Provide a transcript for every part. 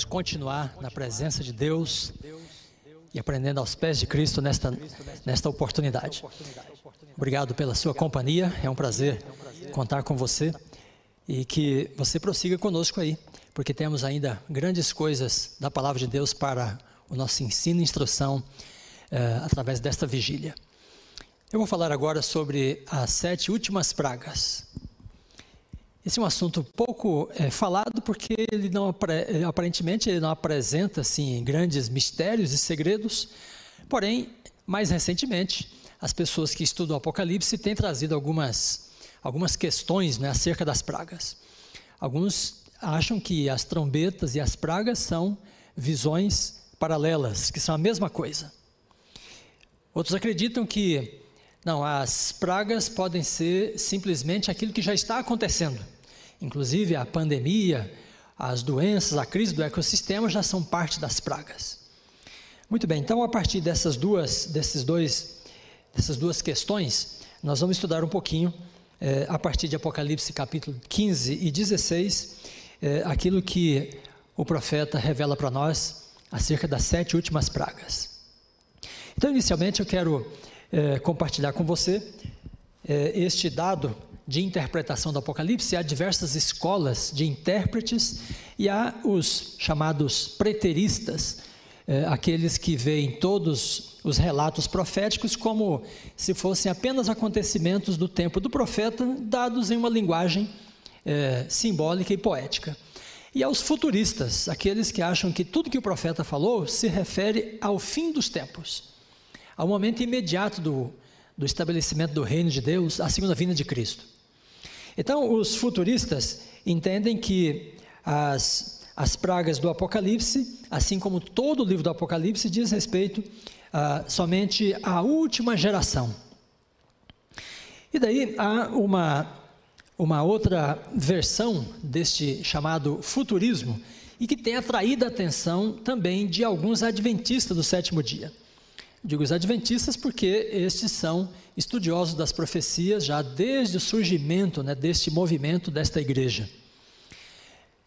podermos continuar na presença de Deus e aprendendo aos pés de Cristo nesta, nesta oportunidade. Obrigado pela sua companhia, é um prazer contar com você e que você prossiga conosco aí, porque temos ainda grandes coisas da palavra de Deus para o nosso ensino e instrução eh, através desta vigília. Eu vou falar agora sobre as sete últimas pragas. Esse é um assunto pouco é, falado porque ele não aparentemente ele não apresenta assim grandes mistérios e segredos. Porém, mais recentemente, as pessoas que estudam o Apocalipse têm trazido algumas algumas questões né, acerca das pragas. Alguns acham que as trombetas e as pragas são visões paralelas, que são a mesma coisa. Outros acreditam que não, as pragas podem ser simplesmente aquilo que já está acontecendo. Inclusive a pandemia, as doenças, a crise do ecossistema já são parte das pragas. Muito bem, então a partir dessas duas, desses dois, dessas duas questões, nós vamos estudar um pouquinho, eh, a partir de Apocalipse capítulo 15 e 16, eh, aquilo que o profeta revela para nós acerca das sete últimas pragas. Então, inicialmente, eu quero é, compartilhar com você é, este dado de interpretação do Apocalipse. Há diversas escolas de intérpretes e há os chamados preteristas, é, aqueles que veem todos os relatos proféticos como se fossem apenas acontecimentos do tempo do profeta, dados em uma linguagem é, simbólica e poética. E aos futuristas, aqueles que acham que tudo que o profeta falou se refere ao fim dos tempos ao momento imediato do, do estabelecimento do reino de Deus, a segunda vinda de Cristo. Então, os futuristas entendem que as, as pragas do Apocalipse, assim como todo o livro do Apocalipse, diz respeito ah, somente à última geração. E daí há uma, uma outra versão deste chamado futurismo e que tem atraído a atenção também de alguns adventistas do sétimo dia. Digo os adventistas porque estes são estudiosos das profecias já desde o surgimento né, deste movimento, desta igreja.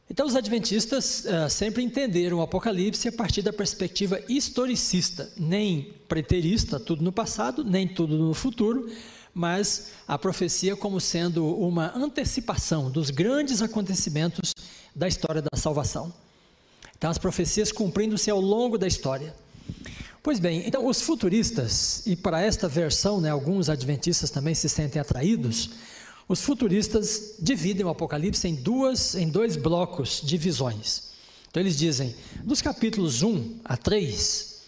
Então, os adventistas uh, sempre entenderam o Apocalipse a partir da perspectiva historicista, nem preterista, tudo no passado, nem tudo no futuro, mas a profecia como sendo uma antecipação dos grandes acontecimentos da história da salvação. Então, as profecias cumprindo-se ao longo da história. Pois bem, então os futuristas, e para esta versão, né, alguns adventistas também se sentem atraídos, os futuristas dividem o Apocalipse em, duas, em dois blocos de visões. Então eles dizem, dos capítulos 1 a 3,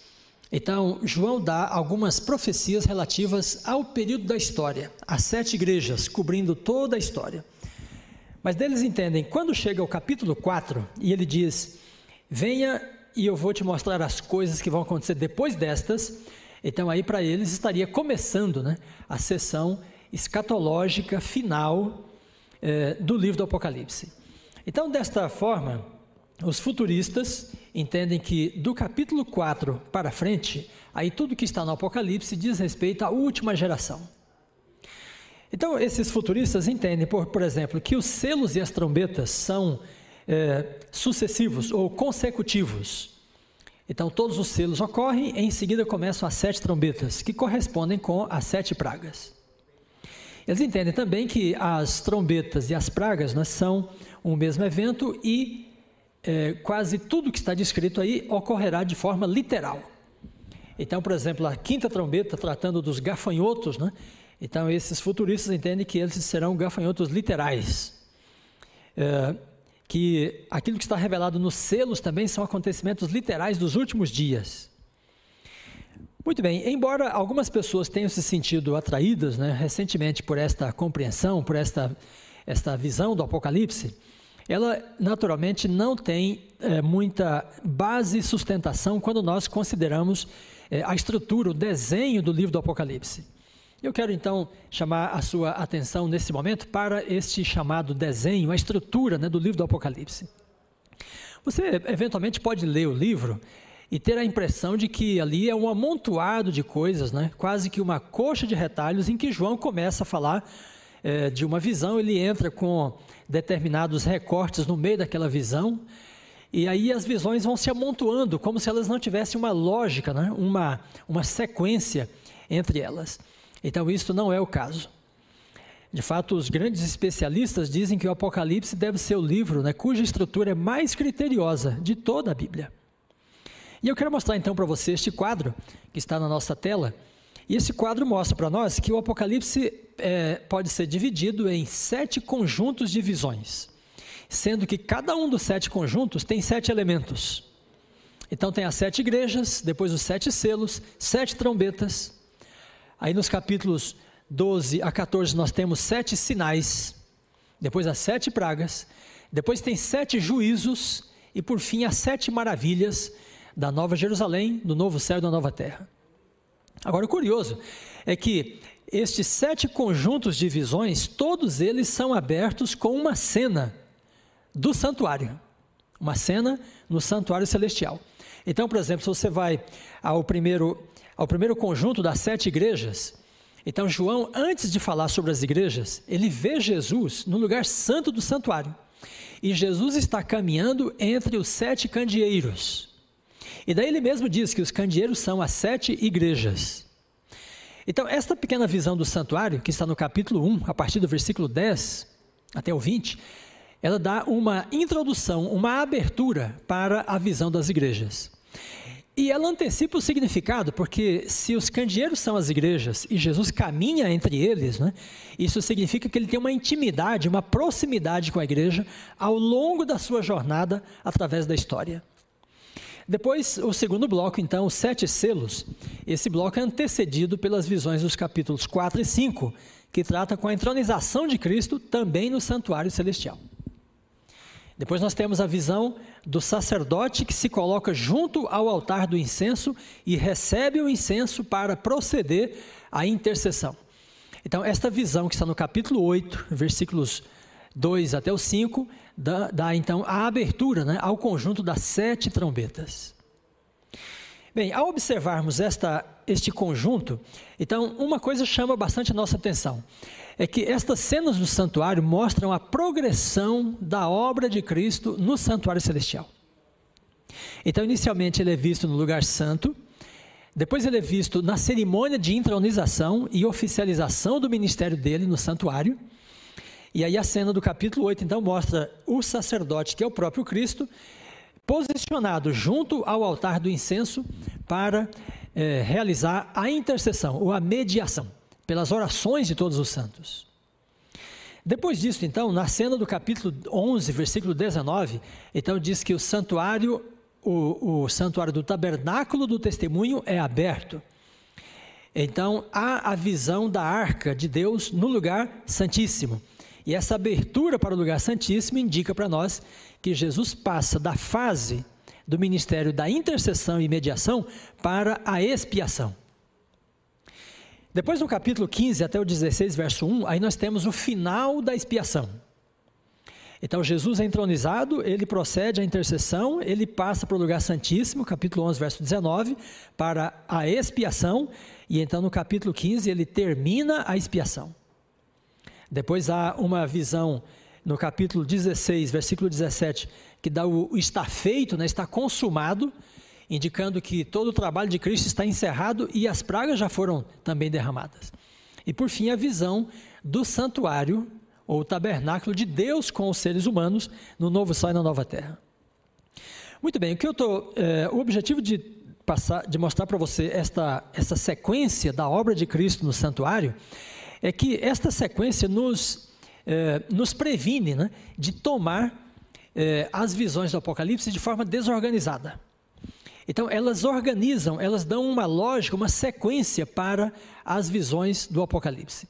então João dá algumas profecias relativas ao período da história, as sete igrejas cobrindo toda a história. Mas deles entendem, quando chega ao capítulo 4 e ele diz: Venha e eu vou te mostrar as coisas que vão acontecer depois destas. Então, aí para eles estaria começando né, a sessão escatológica final eh, do livro do Apocalipse. Então, desta forma, os futuristas entendem que do capítulo 4 para frente, aí tudo que está no Apocalipse diz respeito à última geração. Então, esses futuristas entendem, por, por exemplo, que os selos e as trombetas são é, sucessivos ou consecutivos. Então, todos os selos ocorrem, e em seguida começam as sete trombetas, que correspondem com as sete pragas. Eles entendem também que as trombetas e as pragas né, são um mesmo evento e é, quase tudo que está descrito aí ocorrerá de forma literal. Então, por exemplo, a quinta trombeta, tratando dos gafanhotos, né, então esses futuristas entendem que eles serão gafanhotos literais. É, que aquilo que está revelado nos selos também são acontecimentos literais dos últimos dias. Muito bem, embora algumas pessoas tenham se sentido atraídas né, recentemente por esta compreensão, por esta, esta visão do Apocalipse, ela naturalmente não tem é, muita base e sustentação quando nós consideramos é, a estrutura, o desenho do livro do Apocalipse. Eu quero então chamar a sua atenção nesse momento para este chamado desenho, a estrutura né, do livro do Apocalipse. Você eventualmente pode ler o livro e ter a impressão de que ali é um amontoado de coisas, né? quase que uma coxa de retalhos em que João começa a falar é, de uma visão, ele entra com determinados recortes no meio daquela visão E aí as visões vão se amontoando, como se elas não tivessem uma lógica, né? uma, uma sequência entre elas. Então, isso não é o caso. De fato, os grandes especialistas dizem que o Apocalipse deve ser o livro né, cuja estrutura é mais criteriosa de toda a Bíblia. E eu quero mostrar então para você este quadro que está na nossa tela. E esse quadro mostra para nós que o Apocalipse é, pode ser dividido em sete conjuntos de visões, sendo que cada um dos sete conjuntos tem sete elementos. Então tem as sete igrejas, depois os sete selos, sete trombetas. Aí nos capítulos 12 a 14 nós temos sete sinais, depois as sete pragas, depois tem sete juízos e por fim as sete maravilhas da Nova Jerusalém, do novo céu e da nova terra. Agora, o curioso é que estes sete conjuntos de visões, todos eles são abertos com uma cena do santuário, uma cena no santuário celestial. Então, por exemplo, se você vai ao primeiro, ao primeiro conjunto das sete igrejas, então João, antes de falar sobre as igrejas, ele vê Jesus no lugar santo do santuário. E Jesus está caminhando entre os sete candeeiros. E daí ele mesmo diz que os candeeiros são as sete igrejas. Então, esta pequena visão do santuário, que está no capítulo 1, a partir do versículo 10 até o 20, ela dá uma introdução, uma abertura para a visão das igrejas. E ela antecipa o significado, porque se os candeeiros são as igrejas e Jesus caminha entre eles, né, isso significa que ele tem uma intimidade, uma proximidade com a igreja ao longo da sua jornada através da história. Depois, o segundo bloco, então, os sete selos. Esse bloco é antecedido pelas visões dos capítulos 4 e 5, que trata com a entronização de Cristo também no santuário celestial. Depois nós temos a visão do sacerdote que se coloca junto ao altar do incenso e recebe o incenso para proceder à intercessão. Então, esta visão que está no capítulo 8, versículos 2 até o 5, dá, dá então a abertura né, ao conjunto das sete trombetas. Bem, ao observarmos esta, este conjunto, então uma coisa chama bastante a nossa atenção: é que estas cenas do santuário mostram a progressão da obra de Cristo no santuário celestial. Então, inicialmente, ele é visto no lugar santo, depois, ele é visto na cerimônia de intronização e oficialização do ministério dele no santuário. E aí a cena do capítulo 8 então mostra o sacerdote, que é o próprio Cristo, posicionado junto ao altar do incenso para é, realizar a intercessão ou a mediação pelas orações de todos os santos. Depois disso, então, na cena do capítulo 11, versículo 19, então diz que o santuário, o, o santuário do tabernáculo do testemunho é aberto. Então, há a visão da arca de Deus no lugar santíssimo. E essa abertura para o lugar santíssimo indica para nós que Jesus passa da fase do ministério da intercessão e mediação para a expiação. Depois no capítulo 15 até o 16, verso 1, aí nós temos o final da expiação. Então Jesus é entronizado, ele procede à intercessão, ele passa para o lugar santíssimo, capítulo 11, verso 19, para a expiação, e então no capítulo 15 ele termina a expiação. Depois há uma visão no capítulo 16, versículo 17, que dá o, está feito, né, está consumado, indicando que todo o trabalho de Cristo está encerrado e as pragas já foram também derramadas. E por fim, a visão do santuário ou tabernáculo de Deus com os seres humanos no novo céu e na nova terra. Muito bem, o que eu tô, é, o objetivo de passar, de mostrar para você esta essa sequência da obra de Cristo no santuário é que esta sequência nos, eh, nos previne né, de tomar eh, as visões do Apocalipse de forma desorganizada. Então, elas organizam, elas dão uma lógica, uma sequência para as visões do Apocalipse.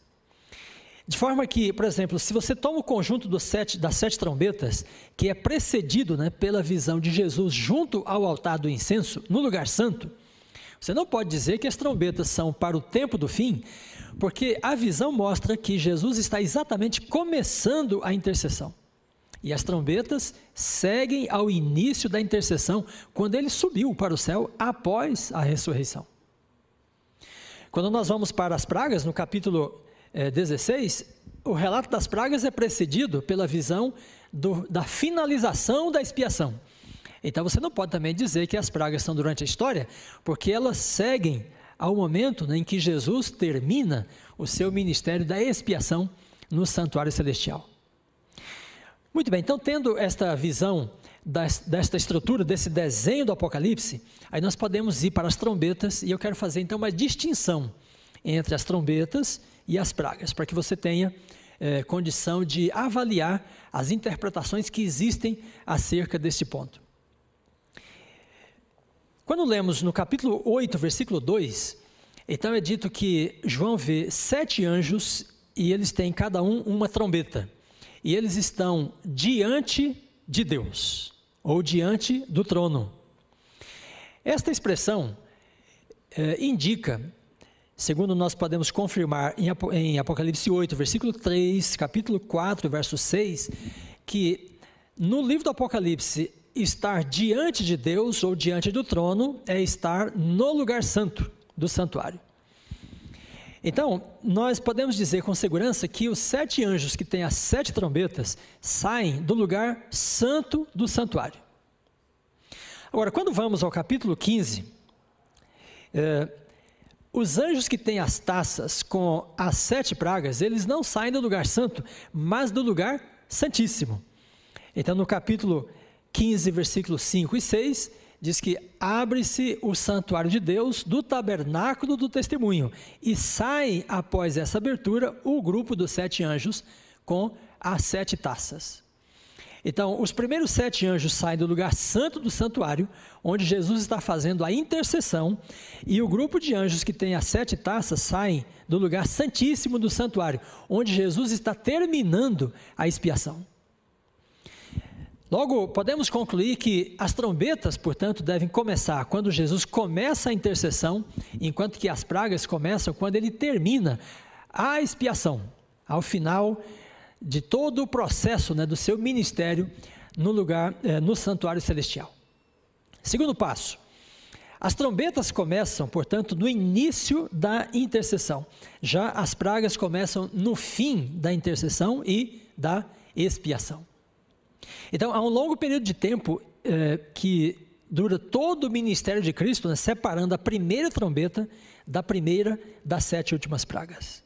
De forma que, por exemplo, se você toma o conjunto sete, das sete trombetas, que é precedido né, pela visão de Jesus junto ao altar do incenso, no lugar santo, você não pode dizer que as trombetas são para o tempo do fim, porque a visão mostra que Jesus está exatamente começando a intercessão. E as trombetas seguem ao início da intercessão, quando ele subiu para o céu após a ressurreição. Quando nós vamos para as pragas, no capítulo eh, 16, o relato das pragas é precedido pela visão do, da finalização da expiação. Então você não pode também dizer que as pragas são durante a história, porque elas seguem ao momento né, em que Jesus termina o seu ministério da expiação no santuário celestial. Muito bem, então, tendo esta visão desta estrutura, desse desenho do Apocalipse, aí nós podemos ir para as trombetas e eu quero fazer então uma distinção entre as trombetas e as pragas, para que você tenha é, condição de avaliar as interpretações que existem acerca deste ponto. Quando lemos no capítulo 8, versículo 2, então é dito que João vê sete anjos e eles têm cada um uma trombeta. E eles estão diante de Deus, ou diante do trono. Esta expressão é, indica, segundo nós podemos confirmar em Apocalipse 8, versículo 3, capítulo 4, verso 6, que no livro do Apocalipse estar diante de Deus ou diante do trono é estar no lugar santo do santuário. Então, nós podemos dizer com segurança que os sete anjos que têm as sete trombetas saem do lugar santo do santuário. Agora, quando vamos ao capítulo 15, é, os anjos que têm as taças com as sete pragas, eles não saem do lugar santo, mas do lugar santíssimo. Então, no capítulo 15, versículos 5 e 6, diz que abre-se o santuário de Deus do tabernáculo do testemunho e sai, após essa abertura, o grupo dos sete anjos com as sete taças. Então, os primeiros sete anjos saem do lugar santo do santuário, onde Jesus está fazendo a intercessão, e o grupo de anjos que tem as sete taças saem do lugar santíssimo do santuário, onde Jesus está terminando a expiação. Logo, podemos concluir que as trombetas, portanto, devem começar quando Jesus começa a intercessão, enquanto que as pragas começam quando ele termina a expiação, ao final de todo o processo né, do seu ministério no lugar, eh, no santuário celestial. Segundo passo, as trombetas começam, portanto, no início da intercessão. Já as pragas começam no fim da intercessão e da expiação. Então, há um longo período de tempo é, que dura todo o ministério de Cristo, né, separando a primeira trombeta da primeira das sete últimas pragas.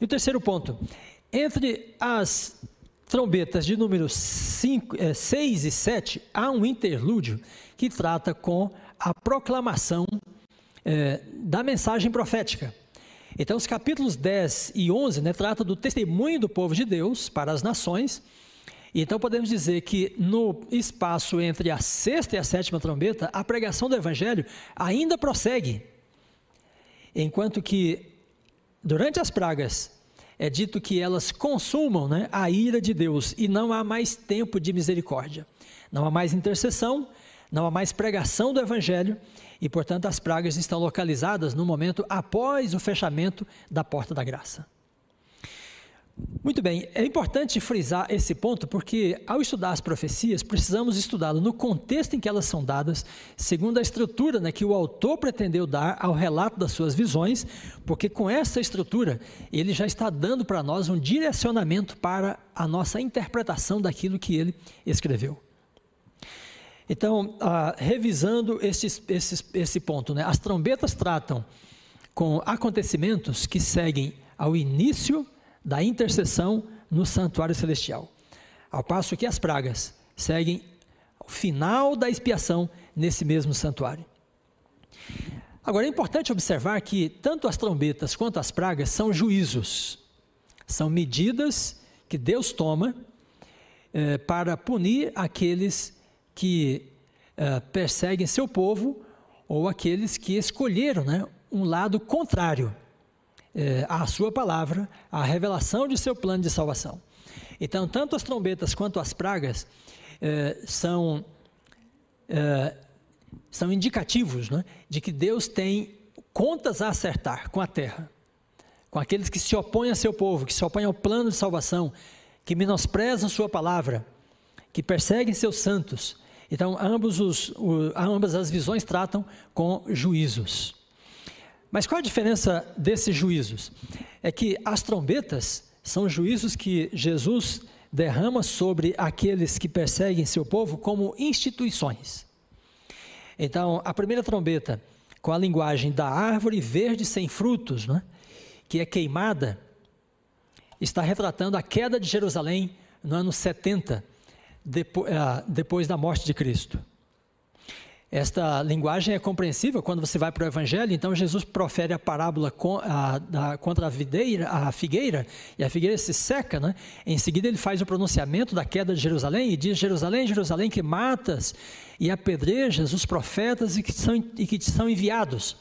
E o terceiro ponto, entre as trombetas de números 6 é, e 7, há um interlúdio que trata com a proclamação é, da mensagem profética. Então, os capítulos 10 e 11 né, tratam do testemunho do povo de Deus para as nações, então podemos dizer que no espaço entre a sexta e a sétima trombeta, a pregação do evangelho ainda prossegue. Enquanto que durante as pragas é dito que elas consumam né, a ira de Deus e não há mais tempo de misericórdia. Não há mais intercessão, não há mais pregação do evangelho e, portanto, as pragas estão localizadas no momento após o fechamento da porta da graça. Muito bem, é importante frisar esse ponto porque, ao estudar as profecias, precisamos estudá-lo no contexto em que elas são dadas, segundo a estrutura né, que o autor pretendeu dar ao relato das suas visões, porque com essa estrutura ele já está dando para nós um direcionamento para a nossa interpretação daquilo que ele escreveu. Então, ah, revisando esses, esses, esse ponto, né, as trombetas tratam com acontecimentos que seguem ao início da intercessão no santuário celestial. Ao passo que as pragas seguem o final da expiação nesse mesmo santuário. Agora é importante observar que tanto as trombetas quanto as pragas são juízos, são medidas que Deus toma eh, para punir aqueles que eh, perseguem seu povo ou aqueles que escolheram né, um lado contrário a sua palavra, a revelação de seu plano de salvação. Então, tanto as trombetas quanto as pragas é, são, é, são indicativos né, de que Deus tem contas a acertar com a terra, com aqueles que se opõem a seu povo, que se opõem ao plano de salvação, que menosprezam sua palavra, que perseguem seus santos. Então, ambos os, o, ambas as visões tratam com juízos. Mas qual a diferença desses juízos? É que as trombetas são juízos que Jesus derrama sobre aqueles que perseguem seu povo como instituições. Então, a primeira trombeta, com a linguagem da árvore verde sem frutos, né, que é queimada, está retratando a queda de Jerusalém no ano 70, depois, ah, depois da morte de Cristo. Esta linguagem é compreensível quando você vai para o Evangelho, então Jesus profere a parábola contra a, videira, a figueira, e a figueira se seca, né? em seguida ele faz o pronunciamento da queda de Jerusalém, e diz, Jerusalém, Jerusalém, que matas e apedrejas os profetas e que são, e que te são enviados.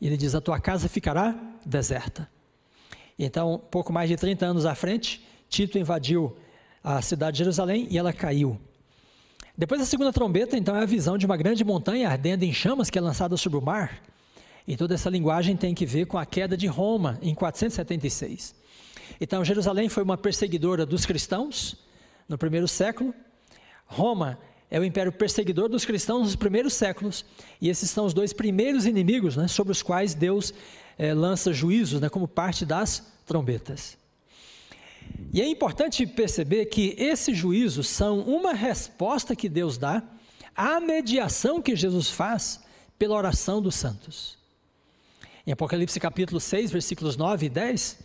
E ele diz, a tua casa ficará deserta. Então, pouco mais de 30 anos à frente, Tito invadiu a cidade de Jerusalém e ela caiu. Depois da segunda trombeta, então, é a visão de uma grande montanha ardendo em chamas que é lançada sobre o mar. E toda essa linguagem tem que ver com a queda de Roma em 476. Então, Jerusalém foi uma perseguidora dos cristãos no primeiro século. Roma é o império perseguidor dos cristãos nos primeiros séculos. E esses são os dois primeiros inimigos né, sobre os quais Deus é, lança juízos né, como parte das trombetas. E é importante perceber que esses juízos são uma resposta que Deus dá à mediação que Jesus faz pela oração dos santos. Em Apocalipse capítulo 6, versículos 9 e 10,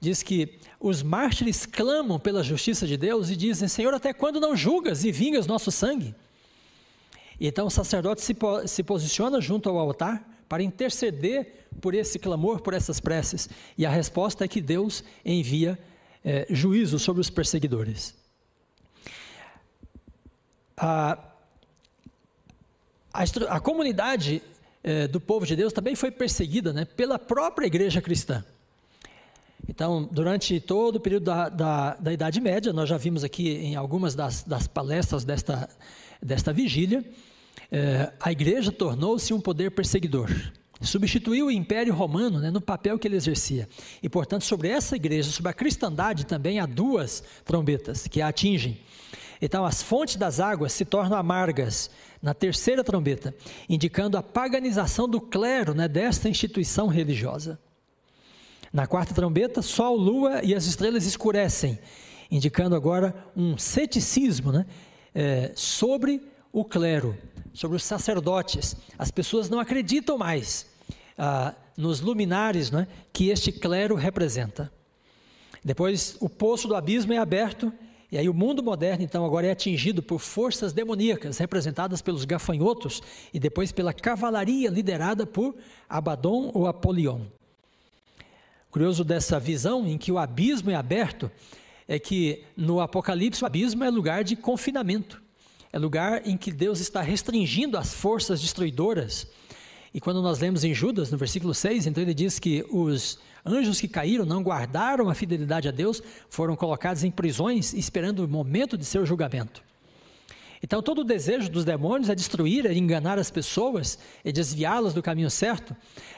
diz que os mártires clamam pela justiça de Deus e dizem: Senhor, até quando não julgas e vingas nosso sangue? Então o sacerdote se, se posiciona junto ao altar para interceder por esse clamor, por essas preces, e a resposta é que Deus envia é, juízo sobre os perseguidores. A, a, a comunidade é, do povo de Deus também foi perseguida né, pela própria igreja cristã. Então, durante todo o período da, da, da Idade Média, nós já vimos aqui em algumas das, das palestras desta, desta vigília, é, a igreja tornou-se um poder perseguidor substituiu o Império Romano né, no papel que ele exercia. E, portanto, sobre essa igreja, sobre a cristandade também há duas trombetas que a atingem. Então, as fontes das águas se tornam amargas na terceira trombeta, indicando a paganização do clero né, desta instituição religiosa. Na quarta trombeta, Sol, Lua e as estrelas escurecem, indicando agora um ceticismo né, é, sobre o clero, sobre os sacerdotes. As pessoas não acreditam mais ah, nos luminares né, que este clero representa. Depois, o poço do abismo é aberto, e aí o mundo moderno, então, agora é atingido por forças demoníacas, representadas pelos gafanhotos, e depois pela cavalaria liderada por Abaddon ou Apolion. Curioso dessa visão em que o abismo é aberto, é que no Apocalipse o abismo é lugar de confinamento, é lugar em que Deus está restringindo as forças destruidoras e quando nós lemos em Judas, no versículo 6, então ele diz que os anjos que caíram não guardaram a fidelidade a Deus, foram colocados em prisões esperando o momento de seu julgamento. Então, todo o desejo dos demônios é destruir, é enganar as pessoas, é desviá-las do caminho certo,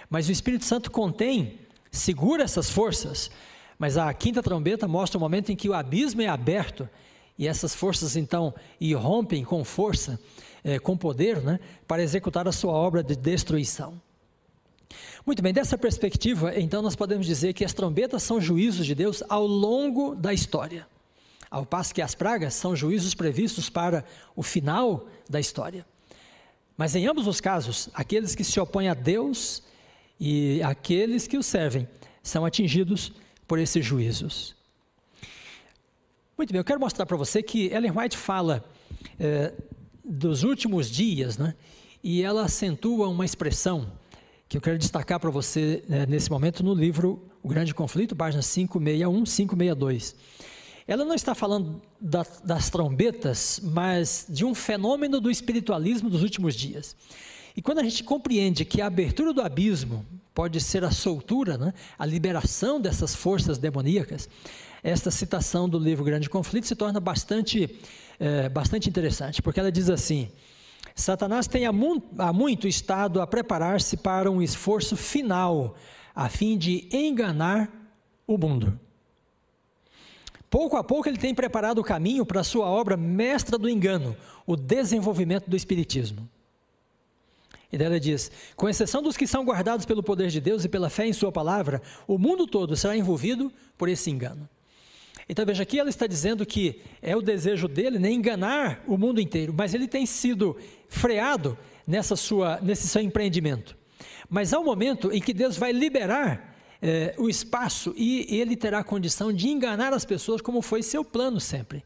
mas o Espírito Santo contém, segura essas forças. Mas a quinta trombeta mostra o momento em que o abismo é aberto e essas forças então irrompem com força é, com poder né, para executar a sua obra de destruição. Muito bem, dessa perspectiva, então nós podemos dizer que as trombetas são juízos de Deus ao longo da história, ao passo que as pragas são juízos previstos para o final da história. Mas em ambos os casos, aqueles que se opõem a Deus e aqueles que o servem são atingidos por esses juízos. Muito bem, eu quero mostrar para você que Ellen White fala é, dos últimos dias, né? E ela acentua uma expressão que eu quero destacar para você né, nesse momento no livro O Grande Conflito, páginas 561, 562. Ela não está falando da, das trombetas, mas de um fenômeno do espiritualismo dos últimos dias. E quando a gente compreende que a abertura do abismo pode ser a soltura, né, a liberação dessas forças demoníacas, esta citação do livro Grande Conflito se torna bastante é, bastante interessante, porque ela diz assim: Satanás tem há, mu há muito estado a preparar-se para um esforço final, a fim de enganar o mundo. Pouco a pouco ele tem preparado o caminho para a sua obra mestra do engano, o desenvolvimento do Espiritismo. E daí ela diz: com exceção dos que são guardados pelo poder de Deus e pela fé em Sua palavra, o mundo todo será envolvido por esse engano. Então veja aqui, ela está dizendo que é o desejo dele né, enganar o mundo inteiro, mas ele tem sido freado nessa sua, nesse seu empreendimento. Mas há um momento em que Deus vai liberar eh, o espaço e ele terá a condição de enganar as pessoas, como foi seu plano sempre.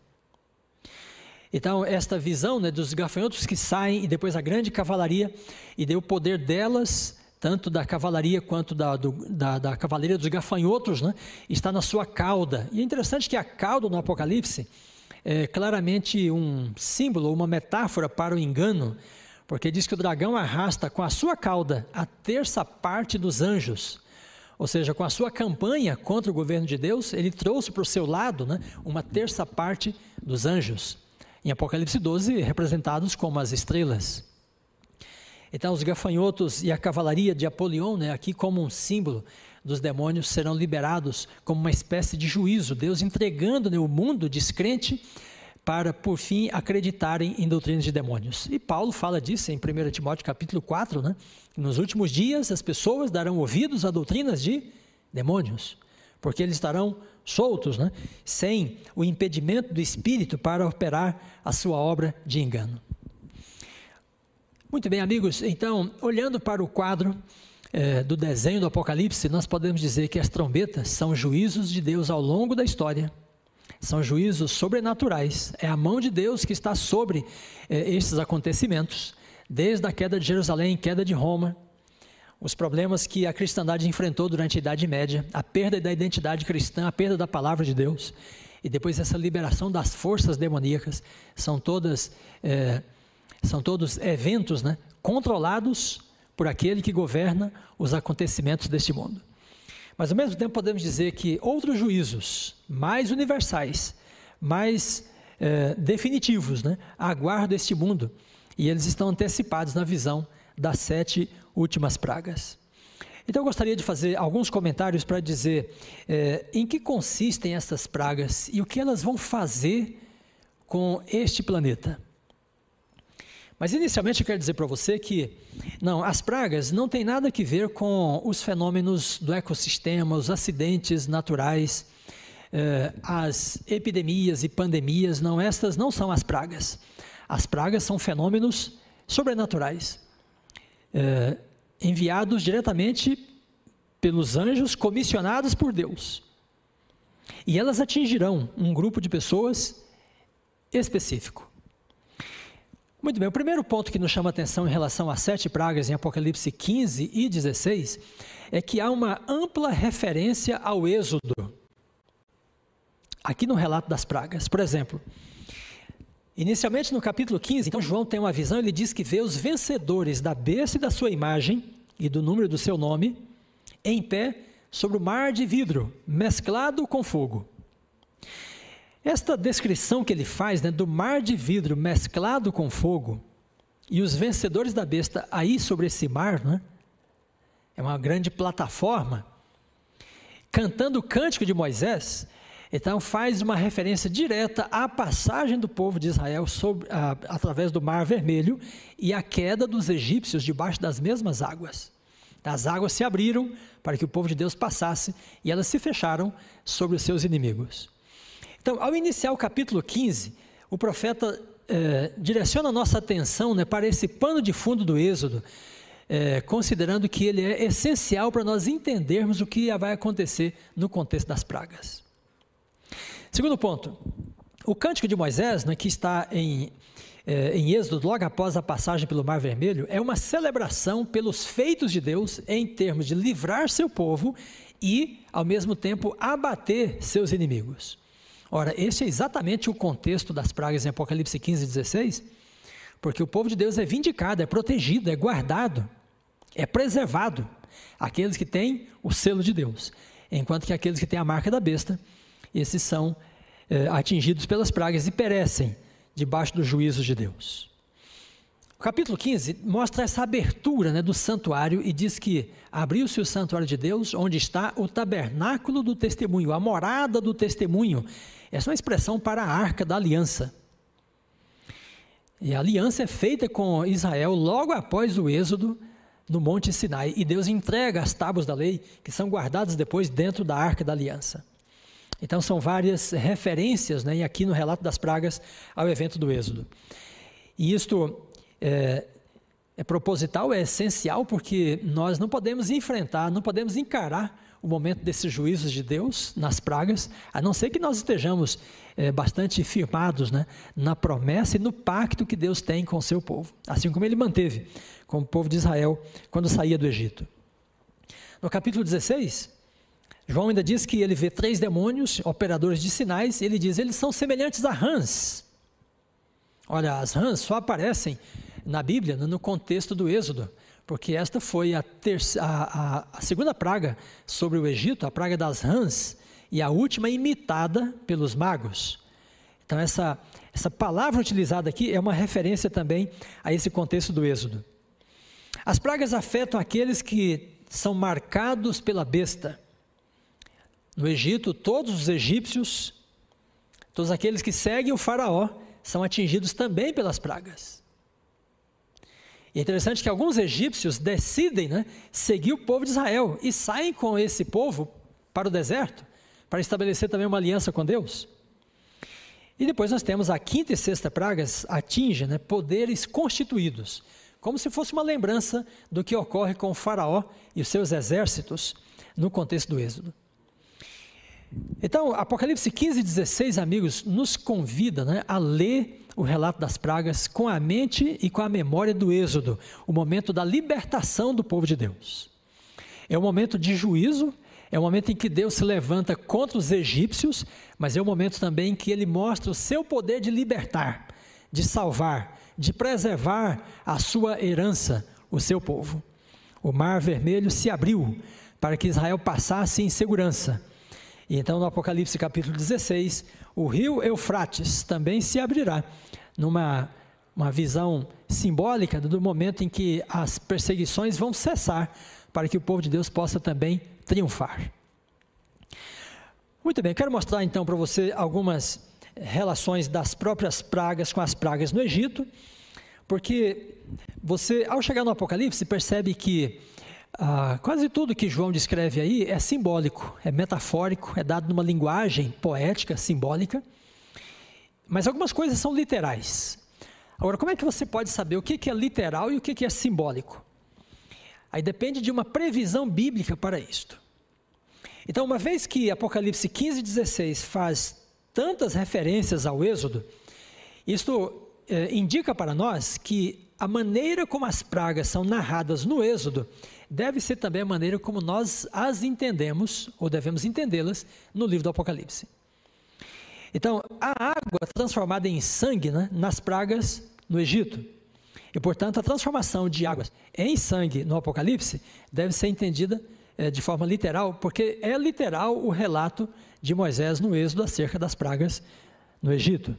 Então, esta visão né, dos gafanhotos que saem e depois a grande cavalaria, e deu o poder delas, tanto da cavalaria quanto da, do, da, da cavalaria dos gafanhotos, né, está na sua cauda. E é interessante que a cauda no Apocalipse é claramente um símbolo, uma metáfora para o engano, porque diz que o dragão arrasta com a sua cauda a terça parte dos anjos. Ou seja, com a sua campanha contra o governo de Deus, ele trouxe para o seu lado né, uma terça parte dos anjos. Em Apocalipse 12, representados como as estrelas. Então, os gafanhotos e a cavalaria de Apolion, né, aqui como um símbolo dos demônios, serão liberados como uma espécie de juízo, Deus entregando né, o mundo descrente para, por fim, acreditarem em doutrinas de demônios. E Paulo fala disso em 1 Timóteo capítulo 4, né? Nos últimos dias as pessoas darão ouvidos a doutrinas de demônios, porque eles estarão soltos, né? sem o impedimento do Espírito para operar a sua obra de engano. Muito bem, amigos, então, olhando para o quadro é, do desenho do Apocalipse, nós podemos dizer que as trombetas são juízos de Deus ao longo da história são juízos sobrenaturais. É a mão de Deus que está sobre eh, esses acontecimentos, desde a queda de Jerusalém, queda de Roma, os problemas que a cristandade enfrentou durante a Idade Média, a perda da identidade cristã, a perda da palavra de Deus, e depois essa liberação das forças demoníacas, são todas eh, são todos eventos, né, controlados por aquele que governa os acontecimentos deste mundo. Mas ao mesmo tempo podemos dizer que outros juízos mais universais, mais é, definitivos, né, aguardam este mundo e eles estão antecipados na visão das sete últimas pragas. Então eu gostaria de fazer alguns comentários para dizer é, em que consistem essas pragas e o que elas vão fazer com este planeta. Mas inicialmente eu quero dizer para você que não, as pragas não têm nada a ver com os fenômenos do ecossistema, os acidentes naturais, eh, as epidemias e pandemias, não, estas não são as pragas. As pragas são fenômenos sobrenaturais, eh, enviados diretamente pelos anjos comissionados por Deus. E elas atingirão um grupo de pessoas específico. Muito bem, o primeiro ponto que nos chama atenção em relação às sete pragas em Apocalipse 15 e 16 é que há uma ampla referência ao Êxodo. Aqui no relato das pragas. Por exemplo, inicialmente no capítulo 15, então João tem uma visão, ele diz que vê os vencedores da besta e da sua imagem e do número do seu nome em pé sobre o mar de vidro, mesclado com fogo. Esta descrição que ele faz né, do mar de vidro mesclado com fogo e os vencedores da besta aí sobre esse mar, né, é uma grande plataforma, cantando o cântico de Moisés, então faz uma referência direta à passagem do povo de Israel sobre, a, através do Mar Vermelho e a queda dos egípcios debaixo das mesmas águas. As águas se abriram para que o povo de Deus passasse e elas se fecharam sobre os seus inimigos. Então, ao iniciar o capítulo 15, o profeta eh, direciona a nossa atenção né, para esse pano de fundo do Êxodo, eh, considerando que ele é essencial para nós entendermos o que vai acontecer no contexto das pragas. Segundo ponto, o cântico de Moisés, né, que está em, eh, em Êxodo, logo após a passagem pelo Mar Vermelho, é uma celebração pelos feitos de Deus em termos de livrar seu povo e, ao mesmo tempo, abater seus inimigos. Ora, esse é exatamente o contexto das pragas em Apocalipse 15 e 16, porque o povo de Deus é vindicado, é protegido, é guardado, é preservado. Aqueles que têm o selo de Deus, enquanto que aqueles que têm a marca da besta, esses são é, atingidos pelas pragas e perecem debaixo dos juízos de Deus. O capítulo 15 mostra essa abertura né, do santuário e diz que abriu-se o santuário de Deus, onde está o tabernáculo do testemunho, a morada do testemunho. Essa é uma expressão para a arca da aliança. E a aliança é feita com Israel logo após o êxodo no Monte Sinai. E Deus entrega as tábuas da lei, que são guardadas depois dentro da arca da aliança. Então são várias referências, né, aqui no relato das pragas, ao evento do Êxodo. E isto é, é proposital, é essencial, porque nós não podemos enfrentar, não podemos encarar o momento desses juízos de Deus nas pragas, a não ser que nós estejamos é, bastante firmados né, na promessa e no pacto que Deus tem com o seu povo, assim como ele manteve com o povo de Israel quando saía do Egito. No capítulo 16, João ainda diz que ele vê três demônios, operadores de sinais, e ele diz: eles são semelhantes a rãs. Olha, as rãs só aparecem na Bíblia no contexto do Êxodo, porque esta foi a, terça, a, a, a segunda praga sobre o Egito, a praga das rãs, e a última imitada pelos magos. Então, essa, essa palavra utilizada aqui é uma referência também a esse contexto do Êxodo. As pragas afetam aqueles que são marcados pela besta. No Egito, todos os egípcios, todos aqueles que seguem o Faraó, são atingidos também pelas pragas. E é interessante que alguns egípcios decidem né, seguir o povo de Israel e saem com esse povo para o deserto, para estabelecer também uma aliança com Deus. E depois nós temos a quinta e sexta pragas atinge né, poderes constituídos, como se fosse uma lembrança do que ocorre com o faraó e os seus exércitos no contexto do Êxodo. Então, Apocalipse 15, 16, amigos, nos convida né, a ler o relato das pragas com a mente e com a memória do Êxodo, o momento da libertação do povo de Deus. É um momento de juízo, é um momento em que Deus se levanta contra os egípcios, mas é um momento também em que ele mostra o seu poder de libertar, de salvar, de preservar a sua herança, o seu povo. O mar vermelho se abriu para que Israel passasse em segurança e então, no Apocalipse capítulo 16, o rio Eufrates também se abrirá, numa uma visão simbólica do momento em que as perseguições vão cessar, para que o povo de Deus possa também triunfar. Muito bem, quero mostrar então para você algumas relações das próprias pragas com as pragas no Egito, porque você, ao chegar no Apocalipse, percebe que ah, quase tudo que João descreve aí é simbólico, é metafórico, é dado numa linguagem poética, simbólica, mas algumas coisas são literais. Agora, como é que você pode saber o que é literal e o que é simbólico? Aí depende de uma previsão bíblica para isto. Então, uma vez que Apocalipse 15 e 16 faz tantas referências ao Êxodo, isto eh, indica para nós que a maneira como as pragas são narradas no Êxodo deve ser também a maneira como nós as entendemos, ou devemos entendê-las, no livro do Apocalipse. Então, a água transformada em sangue né, nas pragas no Egito. E, portanto, a transformação de águas em sangue no Apocalipse deve ser entendida é, de forma literal, porque é literal o relato de Moisés no Êxodo acerca das pragas no Egito.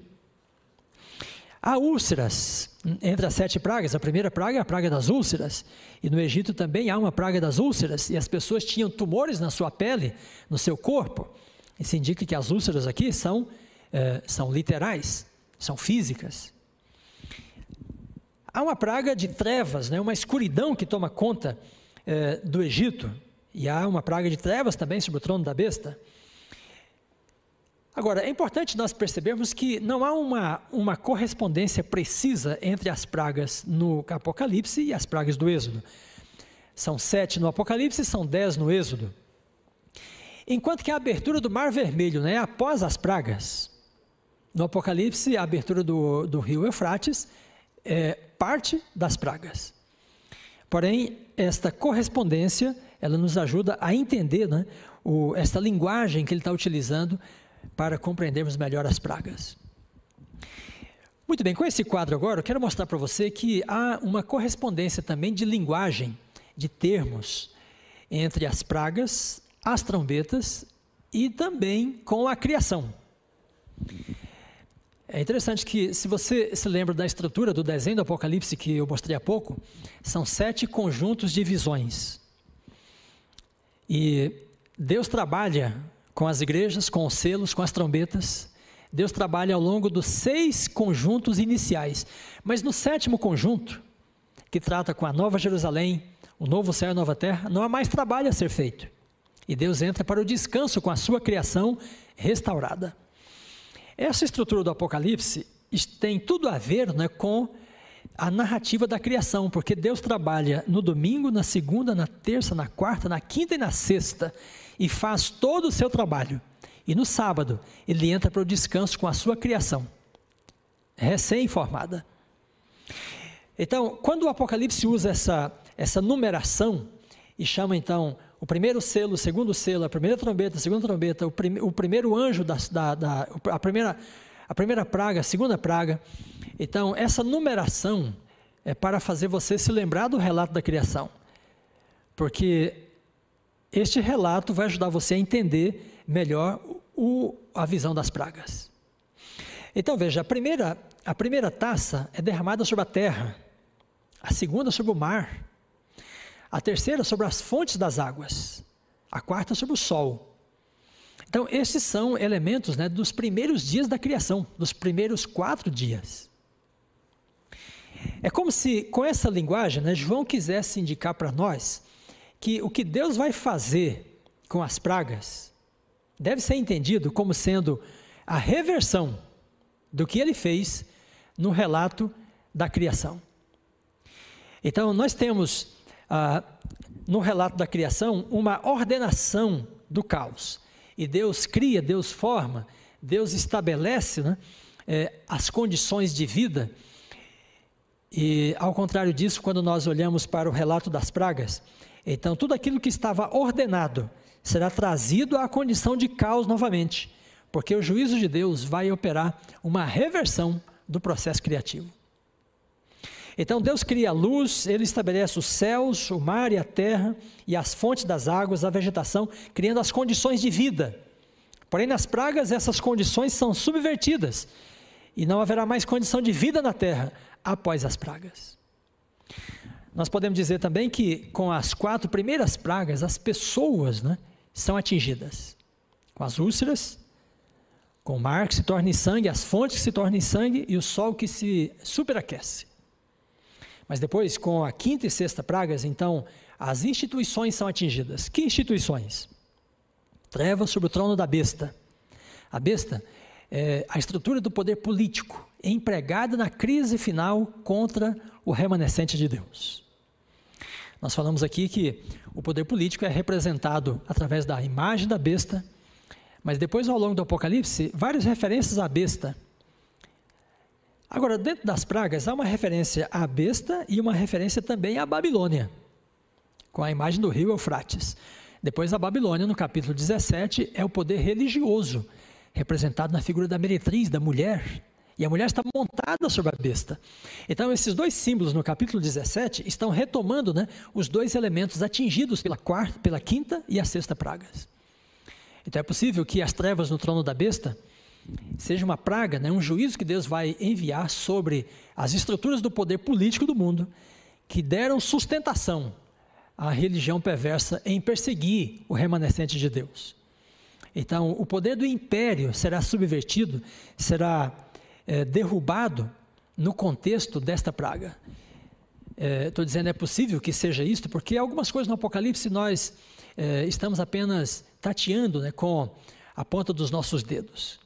Há úlceras entre as sete pragas. A primeira praga é a praga das úlceras. E no Egito também há uma praga das úlceras. E as pessoas tinham tumores na sua pele, no seu corpo. Isso indica que as úlceras aqui são, eh, são literais, são físicas. Há uma praga de trevas, né, uma escuridão que toma conta eh, do Egito. E há uma praga de trevas também sobre o trono da besta. Agora, é importante nós percebermos que não há uma, uma correspondência precisa entre as pragas no Apocalipse e as pragas do Êxodo. São sete no Apocalipse, são dez no Êxodo. Enquanto que a abertura do Mar Vermelho né, após as pragas. No Apocalipse, a abertura do, do rio Eufrates é parte das pragas. Porém, esta correspondência, ela nos ajuda a entender né, o, esta linguagem que ele está utilizando para compreendermos melhor as pragas. Muito bem, com esse quadro agora, eu quero mostrar para você que há uma correspondência também de linguagem, de termos, entre as pragas, as trombetas e também com a criação. É interessante que, se você se lembra da estrutura do desenho do Apocalipse que eu mostrei há pouco, são sete conjuntos de visões. E Deus trabalha com as igrejas, com os selos, com as trombetas. Deus trabalha ao longo dos seis conjuntos iniciais. Mas no sétimo conjunto, que trata com a Nova Jerusalém, o novo céu e a nova terra, não há mais trabalho a ser feito. e Deus entra para o descanso com a sua criação restaurada. Essa estrutura do Apocalipse tem tudo a ver né, com a narrativa da criação, porque Deus trabalha no domingo, na segunda, na terça, na quarta, na quinta e na sexta, e faz todo o seu trabalho. E no sábado, ele entra para o descanso com a sua criação, recém-formada. Então, quando o Apocalipse usa essa, essa numeração, e chama então o primeiro selo, o segundo selo, a primeira trombeta, a segunda trombeta, o, prim, o primeiro anjo, da, da, da, a, primeira, a primeira praga, a segunda praga. Então, essa numeração é para fazer você se lembrar do relato da criação. Porque este relato vai ajudar você a entender melhor o, a visão das pragas. Então, veja, a primeira, a primeira taça é derramada sobre a terra, a segunda sobre o mar, a terceira sobre as fontes das águas, a quarta sobre o sol. Então, esses são elementos né, dos primeiros dias da criação, dos primeiros quatro dias. É como se, com essa linguagem, né, João quisesse indicar para nós que o que Deus vai fazer com as pragas deve ser entendido como sendo a reversão do que ele fez no relato da criação. Então, nós temos ah, no relato da criação, uma ordenação do caos. E Deus cria, Deus forma, Deus estabelece né, eh, as condições de vida. E, ao contrário disso, quando nós olhamos para o relato das pragas, então tudo aquilo que estava ordenado será trazido à condição de caos novamente, porque o juízo de Deus vai operar uma reversão do processo criativo. Então Deus cria a luz, ele estabelece os céus, o mar e a terra, e as fontes das águas, a vegetação, criando as condições de vida. Porém, nas pragas, essas condições são subvertidas, e não haverá mais condição de vida na terra após as pragas. Nós podemos dizer também que com as quatro primeiras pragas, as pessoas né, são atingidas. Com as úlceras, com o mar que se torna em sangue, as fontes que se tornam em sangue e o sol que se superaquece. Mas depois, com a quinta e sexta pragas, então, as instituições são atingidas. Que instituições? Trevas sobre o trono da besta. A besta é a estrutura do poder político, empregada na crise final contra o remanescente de Deus. Nós falamos aqui que o poder político é representado através da imagem da besta, mas depois, ao longo do Apocalipse, várias referências à besta Agora, dentro das pragas, há uma referência à besta e uma referência também à Babilônia, com a imagem do rio Eufrates. Depois, a Babilônia, no capítulo 17, é o poder religioso, representado na figura da meretriz, da mulher. E a mulher está montada sobre a besta. Então, esses dois símbolos no capítulo 17 estão retomando né, os dois elementos atingidos pela, quarta, pela quinta e a sexta pragas. Então, é possível que as trevas no trono da besta seja uma praga, né, um juízo que Deus vai enviar sobre as estruturas do poder político do mundo que deram sustentação à religião perversa em perseguir o remanescente de Deus. Então, o poder do império será subvertido, será é, derrubado no contexto desta praga. Estou é, dizendo é possível que seja isto, porque algumas coisas no Apocalipse nós é, estamos apenas tateando né, com a ponta dos nossos dedos.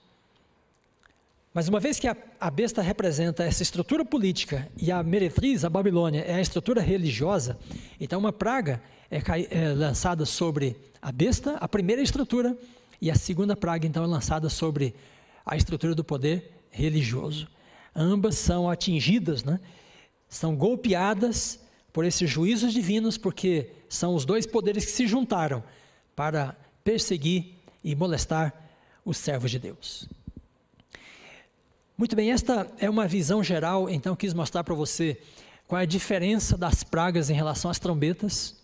Mas uma vez que a, a, besta representa essa estrutura política e a meretriz, a Babilônia, é a estrutura religiosa, então uma praga é, é, lançada sobre a besta, a primeira estrutura, e a segunda praga então é lançada sobre a estrutura do poder religioso. Ambas são atingidas, né? são golpeadas por esses juízos divinos, porque são os dois poderes que se juntaram para perseguir e molestar os servos de Deus. Muito bem, esta é uma visão geral, então quis mostrar para você qual é a diferença das pragas em relação às trombetas.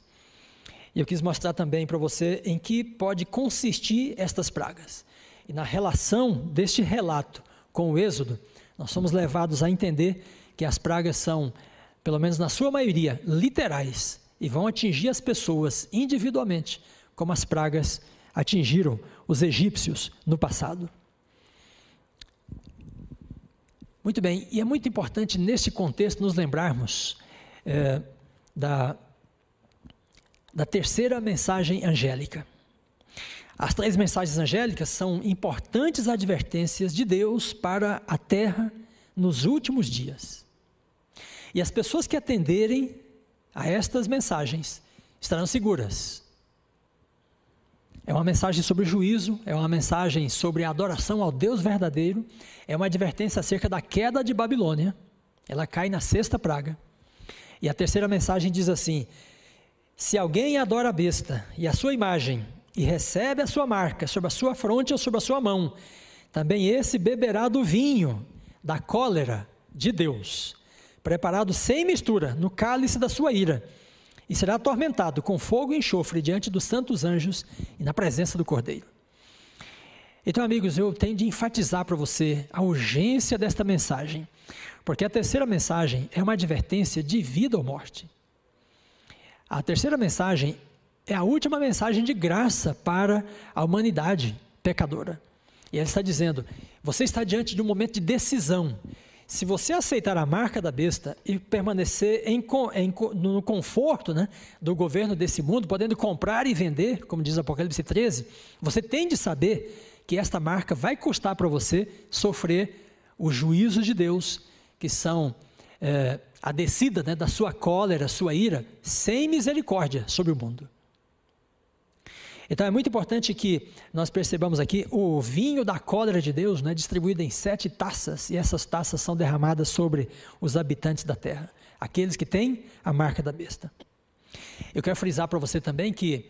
E eu quis mostrar também para você em que pode consistir estas pragas. E na relação deste relato com o Êxodo, nós somos levados a entender que as pragas são, pelo menos na sua maioria, literais e vão atingir as pessoas individualmente, como as pragas atingiram os egípcios no passado. Muito bem, e é muito importante nesse contexto nos lembrarmos é, da, da terceira mensagem angélica. As três mensagens angélicas são importantes advertências de Deus para a terra nos últimos dias. E as pessoas que atenderem a estas mensagens estarão seguras. É uma mensagem sobre juízo, é uma mensagem sobre a adoração ao Deus verdadeiro, é uma advertência acerca da queda de Babilônia. Ela cai na sexta praga. E a terceira mensagem diz assim: Se alguém adora a besta e a sua imagem e recebe a sua marca sobre a sua fronte ou sobre a sua mão, também esse beberá do vinho da cólera de Deus, preparado sem mistura no cálice da sua ira, e será atormentado com fogo e enxofre diante dos santos anjos e na presença do Cordeiro. Então, amigos, eu tenho de enfatizar para você a urgência desta mensagem, porque a terceira mensagem é uma advertência de vida ou morte. A terceira mensagem é a última mensagem de graça para a humanidade pecadora. E ele está dizendo: você está diante de um momento de decisão. Se você aceitar a marca da besta e permanecer em, em, no conforto né, do governo desse mundo, podendo comprar e vender, como diz Apocalipse 13, você tem de saber que esta marca vai custar para você sofrer os juízos de Deus, que são é, a descida né, da sua cólera, sua ira, sem misericórdia sobre o mundo. Então é muito importante que nós percebamos aqui o vinho da cólera de Deus, né, distribuído em sete taças, e essas taças são derramadas sobre os habitantes da terra, aqueles que têm a marca da besta. Eu quero frisar para você também que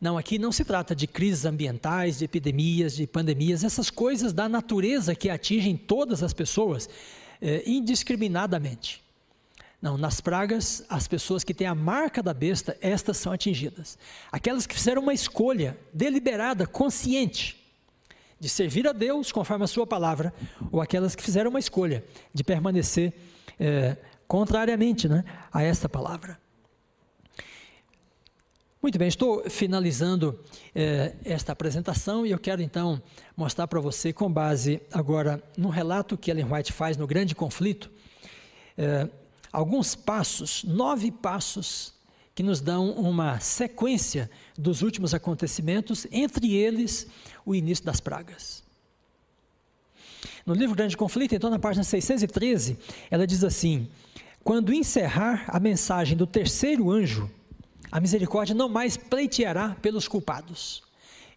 não, aqui não se trata de crises ambientais, de epidemias, de pandemias, essas coisas da natureza que atingem todas as pessoas eh, indiscriminadamente. Não, nas pragas, as pessoas que têm a marca da besta, estas são atingidas. Aquelas que fizeram uma escolha deliberada, consciente, de servir a Deus conforme a sua palavra, ou aquelas que fizeram uma escolha de permanecer é, contrariamente né, a esta palavra. Muito bem, estou finalizando é, esta apresentação e eu quero então mostrar para você, com base agora no relato que Ellen White faz no Grande Conflito, é, alguns passos, nove passos, que nos dão uma sequência dos últimos acontecimentos, entre eles o início das pragas. No livro Grande Conflito, então, na página 613, ela diz assim: Quando encerrar a mensagem do terceiro anjo, a misericórdia não mais pleiteará pelos culpados.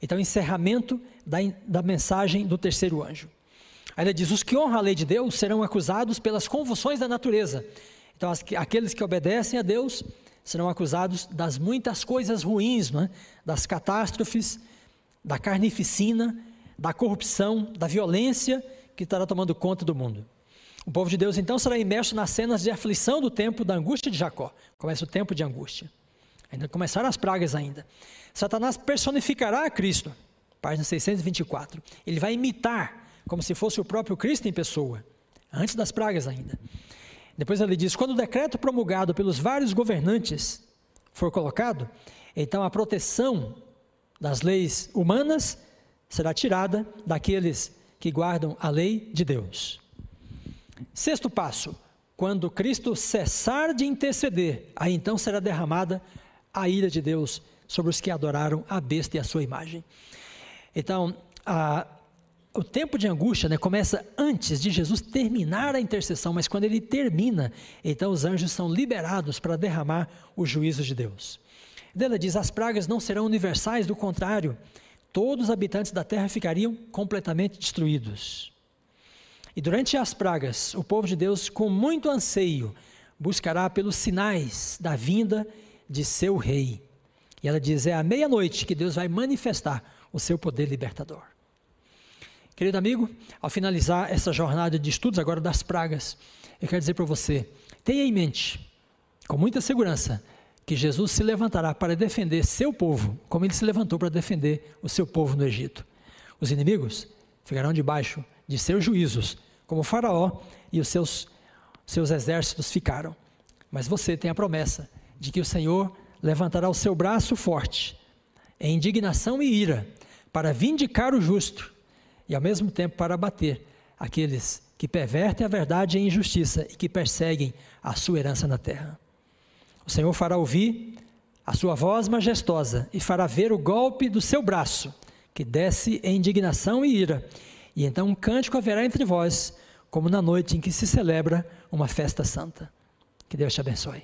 Então, encerramento da, da mensagem do terceiro anjo. Aí ela diz: Os que honram a lei de Deus serão acusados pelas convulsões da natureza então, as, aqueles que obedecem a Deus serão acusados das muitas coisas ruins, é? das catástrofes, da carnificina, da corrupção, da violência que estará tomando conta do mundo. O povo de Deus então será imerso nas cenas de aflição do tempo da angústia de Jacó. Começa o tempo de angústia. Ainda começaram as pragas ainda. Satanás personificará Cristo. Página 624. Ele vai imitar como se fosse o próprio Cristo em pessoa, antes das pragas ainda. Depois ele diz: quando o decreto promulgado pelos vários governantes for colocado, então a proteção das leis humanas será tirada daqueles que guardam a lei de Deus. Sexto passo: quando Cristo cessar de interceder, aí então será derramada a ira de Deus sobre os que adoraram a besta e a sua imagem. Então, a, o tempo de angústia né, começa antes de Jesus terminar a intercessão, mas quando ele termina, então os anjos são liberados para derramar os juízos de Deus. Ela diz: as pragas não serão universais, do contrário, todos os habitantes da terra ficariam completamente destruídos. E durante as pragas, o povo de Deus, com muito anseio, buscará pelos sinais da vinda de seu rei. E ela diz: é à meia-noite que Deus vai manifestar o seu poder libertador. Querido amigo, ao finalizar essa jornada de estudos agora das pragas, eu quero dizer para você: tenha em mente, com muita segurança, que Jesus se levantará para defender seu povo, como ele se levantou para defender o seu povo no Egito. Os inimigos ficarão debaixo de seus juízos, como Faraó e os seus, seus exércitos ficaram. Mas você tem a promessa de que o Senhor levantará o seu braço forte, em indignação e ira, para vindicar o justo e ao mesmo tempo para abater aqueles que pervertem a verdade em injustiça e que perseguem a sua herança na terra. O Senhor fará ouvir a sua voz majestosa e fará ver o golpe do seu braço, que desce em indignação e ira, e então um cântico haverá entre vós, como na noite em que se celebra uma festa santa. Que Deus te abençoe.